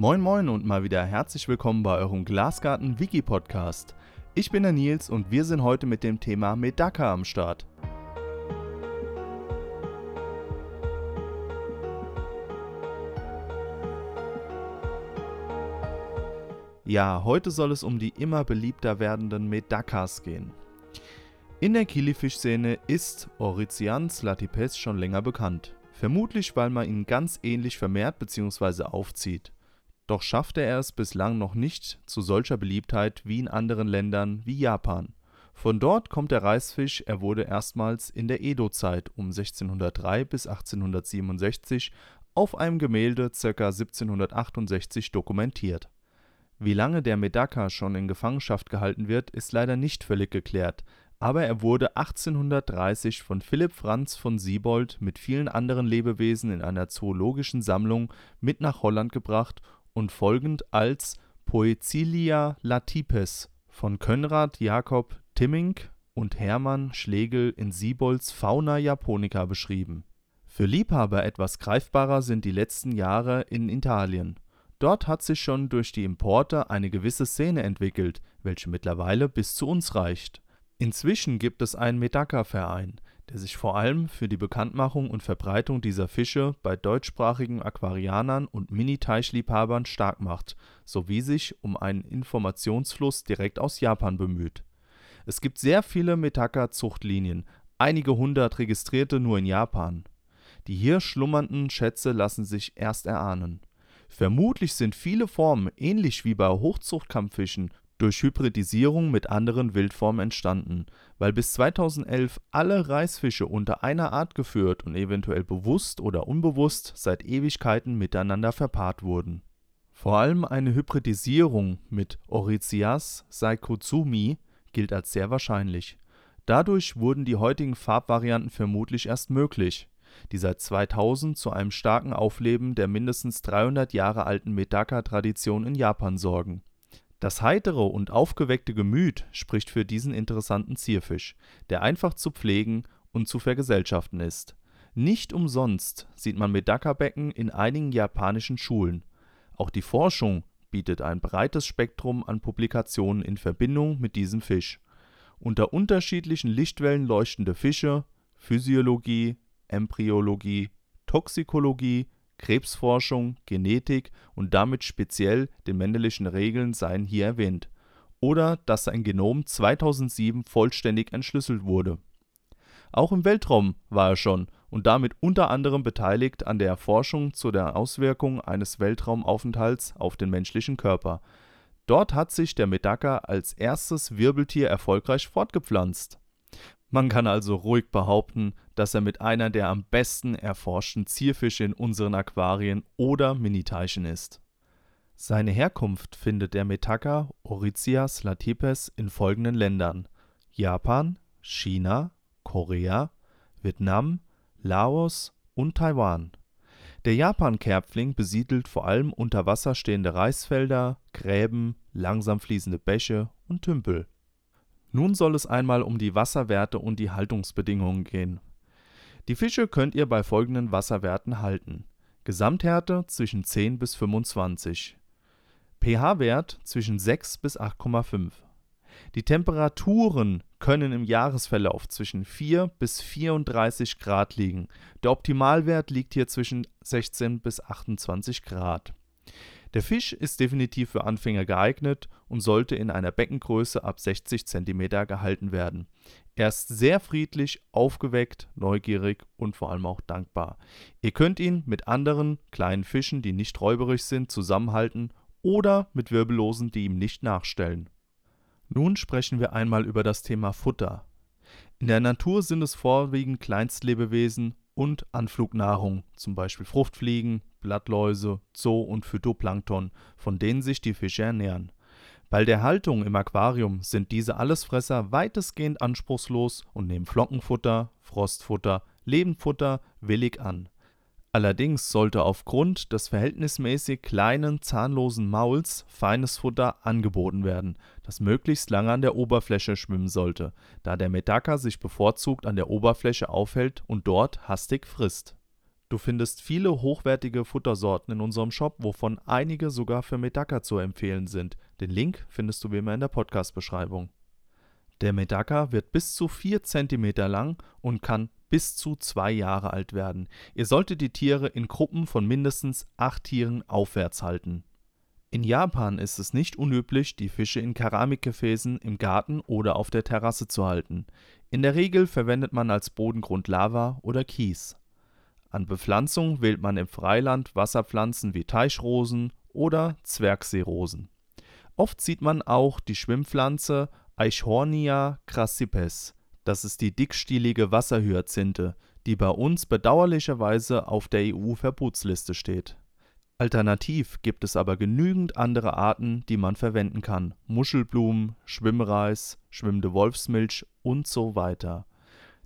Moin Moin und mal wieder herzlich willkommen bei eurem Glasgarten Wiki Podcast. Ich bin der Nils und wir sind heute mit dem Thema Medaka am Start. Ja, heute soll es um die immer beliebter werdenden Medakas gehen. In der Kilifischszene ist Oricians latipes schon länger bekannt. Vermutlich, weil man ihn ganz ähnlich vermehrt bzw. aufzieht. Doch schaffte er es bislang noch nicht zu solcher Beliebtheit wie in anderen Ländern wie Japan. Von dort kommt der Reisfisch, er wurde erstmals in der Edo-Zeit um 1603 bis 1867 auf einem Gemälde ca. 1768 dokumentiert wie lange der Medaka schon in Gefangenschaft gehalten wird, ist leider nicht völlig geklärt, aber er wurde 1830 von Philipp Franz von Siebold mit vielen anderen Lebewesen in einer zoologischen Sammlung mit nach Holland gebracht und folgend als Poecilia latipes von Konrad Jakob Timming und Hermann Schlegel in Siebold's Fauna Japonica beschrieben. Für Liebhaber etwas greifbarer sind die letzten Jahre in Italien Dort hat sich schon durch die Importe eine gewisse Szene entwickelt, welche mittlerweile bis zu uns reicht. Inzwischen gibt es einen Medaka-Verein, der sich vor allem für die Bekanntmachung und Verbreitung dieser Fische bei deutschsprachigen Aquarianern und Mini-Teichliebhabern stark macht, sowie sich um einen Informationsfluss direkt aus Japan bemüht. Es gibt sehr viele Medaka-Zuchtlinien, einige hundert registrierte nur in Japan. Die hier schlummernden Schätze lassen sich erst erahnen Vermutlich sind viele Formen ähnlich wie bei Hochzuchtkampffischen durch Hybridisierung mit anderen Wildformen entstanden, weil bis 2011 alle Reisfische unter einer Art geführt und eventuell bewusst oder unbewusst seit Ewigkeiten miteinander verpaart wurden. Vor allem eine Hybridisierung mit Orizias saikutsumi gilt als sehr wahrscheinlich. Dadurch wurden die heutigen Farbvarianten vermutlich erst möglich die seit 2000 zu einem starken Aufleben der mindestens 300 Jahre alten Medaka-Tradition in Japan sorgen. Das heitere und aufgeweckte Gemüt spricht für diesen interessanten Zierfisch, der einfach zu pflegen und zu vergesellschaften ist. Nicht umsonst sieht man Medaka-Becken in einigen japanischen Schulen. Auch die Forschung bietet ein breites Spektrum an Publikationen in Verbindung mit diesem Fisch. Unter unterschiedlichen Lichtwellen leuchtende Fische, Physiologie, Embryologie, Toxikologie, Krebsforschung, Genetik und damit speziell den Mendelischen Regeln seien hier erwähnt, oder dass sein Genom 2007 vollständig entschlüsselt wurde. Auch im Weltraum war er schon und damit unter anderem beteiligt an der Erforschung zu der Auswirkung eines Weltraumaufenthalts auf den menschlichen Körper. Dort hat sich der Medaka als erstes Wirbeltier erfolgreich fortgepflanzt man kann also ruhig behaupten, dass er mit einer der am besten erforschten Zierfische in unseren Aquarien oder Miniteichen ist. Seine Herkunft findet der Metaka Orizias latipes in folgenden Ländern: Japan, China, Korea, Vietnam, Laos und Taiwan. Der Japan-Kerpfling besiedelt vor allem unter Wasser stehende Reisfelder, Gräben, langsam fließende Bäche und Tümpel nun soll es einmal um die Wasserwerte und die Haltungsbedingungen gehen. Die Fische könnt ihr bei folgenden Wasserwerten halten: Gesamthärte zwischen 10 bis 25, pH-Wert zwischen 6 bis 8,5. Die Temperaturen können im Jahresverlauf zwischen 4 bis 34 Grad liegen. Der Optimalwert liegt hier zwischen 16 bis 28 Grad der Fisch ist definitiv für Anfänger geeignet und sollte in einer Beckengröße ab 60 cm gehalten werden. Er ist sehr friedlich, aufgeweckt, neugierig und vor allem auch dankbar. Ihr könnt ihn mit anderen kleinen Fischen, die nicht räuberig sind, zusammenhalten oder mit Wirbellosen, die ihm nicht nachstellen. Nun sprechen wir einmal über das Thema Futter. In der Natur sind es vorwiegend Kleinstlebewesen und Anflugnahrung, zum Beispiel Fruchtfliegen, Blattläuse, Zoo- und Phytoplankton, von denen sich die Fische ernähren. Bei der Haltung im Aquarium sind diese Allesfresser weitestgehend anspruchslos und nehmen Flockenfutter, Frostfutter, Lebendfutter willig an. Allerdings sollte aufgrund des verhältnismäßig kleinen, zahnlosen Mauls feines Futter angeboten werden, das möglichst lange an der Oberfläche schwimmen sollte, da der Medaka sich bevorzugt an der Oberfläche aufhält und dort hastig frisst Du findest viele hochwertige Futtersorten in unserem Shop, wovon einige sogar für Medaka zu empfehlen sind. Den Link findest du wie immer in der Podcast-Beschreibung. Der Medaka wird bis zu 4 cm lang und kann bis zu 2 Jahre alt werden. Ihr solltet die Tiere in Gruppen von mindestens 8 Tieren aufwärts halten. In Japan ist es nicht unüblich, die Fische in Keramikgefäßen im Garten oder auf der Terrasse zu halten. In der Regel verwendet man als Bodengrund Lava oder Kies. An Bepflanzung wählt man im Freiland Wasserpflanzen wie Teichrosen oder Zwergseerosen. Oft sieht man auch die Schwimmpflanze Eichhornia crassipes. Das ist die dickstielige Wasserhyazinthe, die bei uns bedauerlicherweise auf der EU-Verbotsliste steht. Alternativ gibt es aber genügend andere Arten, die man verwenden kann. Muschelblumen, Schwimmreis, schwimmende Wolfsmilch und so weiter.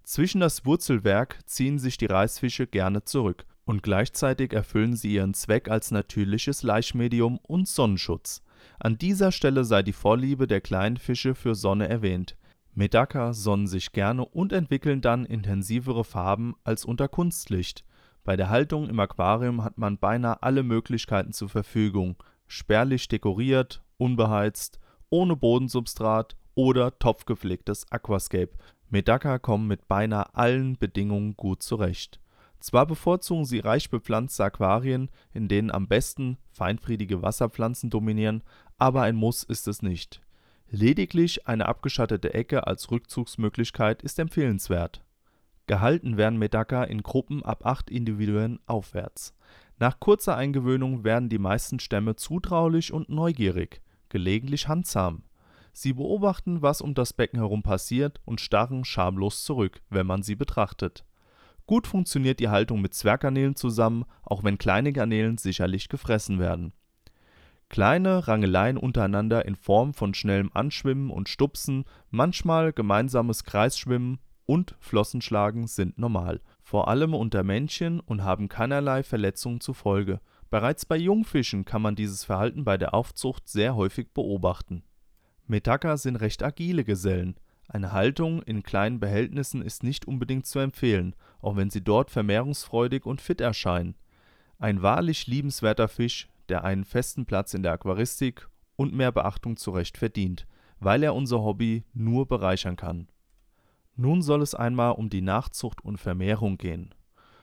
Zwischen das Wurzelwerk ziehen sich die Reisfische gerne zurück und gleichzeitig erfüllen sie ihren Zweck als natürliches Laichmedium und Sonnenschutz. An dieser Stelle sei die Vorliebe der kleinen Fische für Sonne erwähnt. Medaka sonnen sich gerne und entwickeln dann intensivere Farben als unter Kunstlicht. Bei der Haltung im Aquarium hat man beinahe alle Möglichkeiten zur Verfügung. Spärlich dekoriert, unbeheizt, ohne Bodensubstrat oder topfgepflegtes Aquascape. Medaka kommen mit beinahe allen Bedingungen gut zurecht. Zwar bevorzugen sie reich bepflanzte Aquarien, in denen am besten feinfriedige Wasserpflanzen dominieren, aber ein Muss ist es nicht. Lediglich eine abgeschattete Ecke als Rückzugsmöglichkeit ist empfehlenswert. Gehalten werden Medaka in Gruppen ab acht Individuen aufwärts. Nach kurzer Eingewöhnung werden die meisten Stämme zutraulich und neugierig, gelegentlich handsam. Sie beobachten, was um das Becken herum passiert und starren schamlos zurück, wenn man sie betrachtet. Gut funktioniert die Haltung mit Zwerggarnelen zusammen, auch wenn kleine Garnelen sicherlich gefressen werden. Kleine Rangeleien untereinander in Form von schnellem Anschwimmen und Stupsen, manchmal gemeinsames Kreisschwimmen und Flossenschlagen sind normal, vor allem unter Männchen und haben keinerlei Verletzungen zur Folge. Bereits bei Jungfischen kann man dieses Verhalten bei der Aufzucht sehr häufig beobachten. Metaka sind recht agile Gesellen. Eine Haltung in kleinen Behältnissen ist nicht unbedingt zu empfehlen, auch wenn sie dort vermehrungsfreudig und fit erscheinen. Ein wahrlich liebenswerter Fisch, der einen festen Platz in der Aquaristik und mehr Beachtung zurecht verdient, weil er unser Hobby nur bereichern kann nun soll es einmal um die Nachzucht und Vermehrung gehen.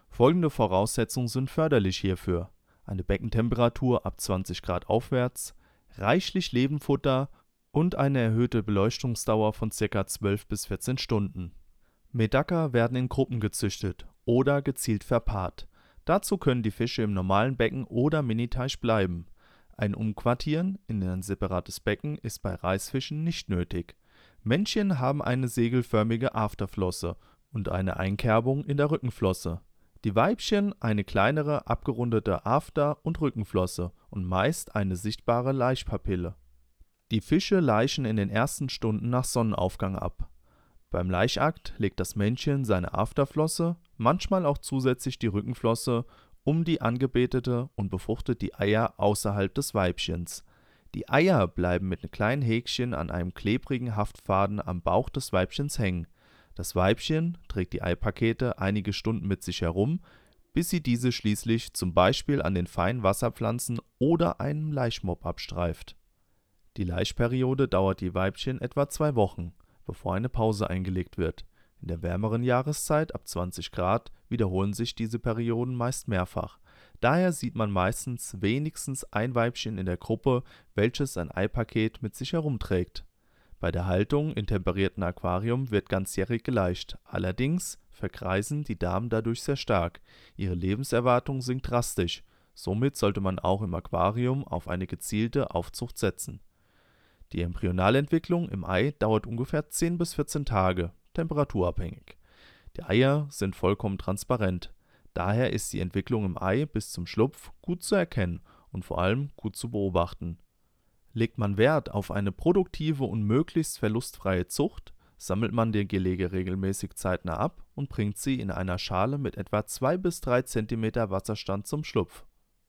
Folgende Voraussetzungen sind förderlich hierfür: eine Beckentemperatur ab 20 Grad aufwärts, reichlich Lebenfutter und eine erhöhte Beleuchtungsdauer von ca. 12 bis 14 Stunden. Medaka werden in Gruppen gezüchtet oder gezielt verpaart. Dazu können die Fische im normalen Becken oder Miniteich bleiben. Ein Umquartieren in ein separates Becken ist bei Reisfischen nicht nötig Männchen haben eine segelförmige Afterflosse und eine Einkerbung in der Rückenflosse, die Weibchen eine kleinere abgerundete After und Rückenflosse und meist eine sichtbare Laichpapille. Die Fische laichen in den ersten Stunden nach Sonnenaufgang ab. Beim Laichakt legt das Männchen seine Afterflosse, manchmal auch zusätzlich die Rückenflosse, um die Angebetete und befruchtet die Eier außerhalb des Weibchens die Eier bleiben mit kleinen Häkchen an einem klebrigen Haftfaden am Bauch des Weibchens hängen. Das Weibchen trägt die Eipakete einige Stunden mit sich herum, bis sie diese schließlich zum Beispiel an den feinen Wasserpflanzen oder einem Laichmob abstreift. Die Laichperiode dauert die Weibchen etwa zwei Wochen, bevor eine Pause eingelegt wird. In der wärmeren Jahreszeit ab 20 Grad wiederholen sich diese Perioden meist mehrfach Daher sieht man meistens wenigstens ein Weibchen in der Gruppe, welches ein Eipaket mit sich herumträgt. Bei der Haltung in temperiertem Aquarium wird ganzjährig geleicht, allerdings verkreisen die Damen dadurch sehr stark, ihre Lebenserwartung sinkt drastisch, somit sollte man auch im Aquarium auf eine gezielte Aufzucht setzen. Die Embryonalentwicklung im Ei dauert ungefähr 10 bis 14 Tage, temperaturabhängig. Die Eier sind vollkommen transparent Daher ist die Entwicklung im Ei bis zum Schlupf gut zu erkennen und vor allem gut zu beobachten. Legt man Wert auf eine produktive und möglichst verlustfreie Zucht, sammelt man die Gelege regelmäßig zeitnah ab und bringt sie in einer Schale mit etwa 2 bis 3 cm Wasserstand zum Schlupf.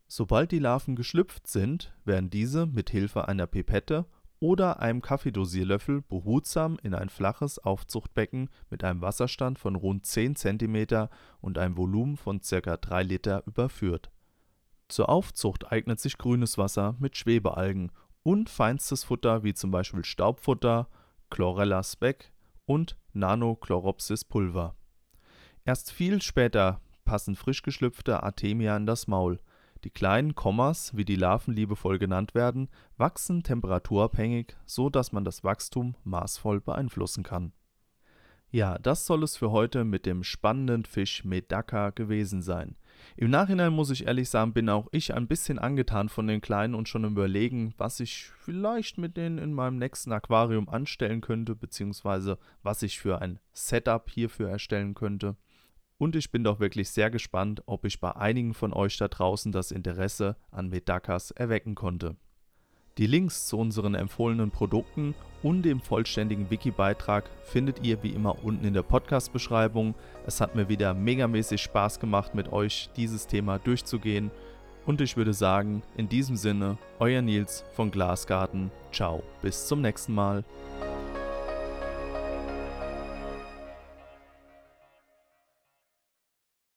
Sobald die Larven geschlüpft sind, werden diese mit Hilfe einer Pipette oder einem Kaffeedosierlöffel behutsam in ein flaches Aufzuchtbecken mit einem Wasserstand von rund 10 cm und einem Volumen von ca. 3 Liter überführt. Zur Aufzucht eignet sich grünes Wasser mit Schwebealgen und feinstes Futter wie zum Beispiel Staubfutter, Chlorella Speck und Nanochloropsis Pulver. Erst viel später passen frisch geschlüpfte Artemia in das Maul. Die kleinen Kommas, wie die Larven liebevoll genannt werden, wachsen temperaturabhängig, so dass man das Wachstum maßvoll beeinflussen kann. Ja, das soll es für heute mit dem spannenden Fisch Medaka gewesen sein. Im Nachhinein muss ich ehrlich sagen, bin auch ich ein bisschen angetan von den Kleinen und schon überlegen, was ich vielleicht mit denen in meinem nächsten Aquarium anstellen könnte, beziehungsweise was ich für ein Setup hierfür erstellen könnte. Und ich bin doch wirklich sehr gespannt, ob ich bei einigen von euch da draußen das Interesse an Medakas erwecken konnte. Die Links zu unseren empfohlenen Produkten und dem vollständigen Wiki-Beitrag findet ihr wie immer unten in der Podcast-Beschreibung. Es hat mir wieder megamäßig Spaß gemacht, mit euch dieses Thema durchzugehen. Und ich würde sagen, in diesem Sinne, euer Nils von Glasgarten. Ciao, bis zum nächsten Mal.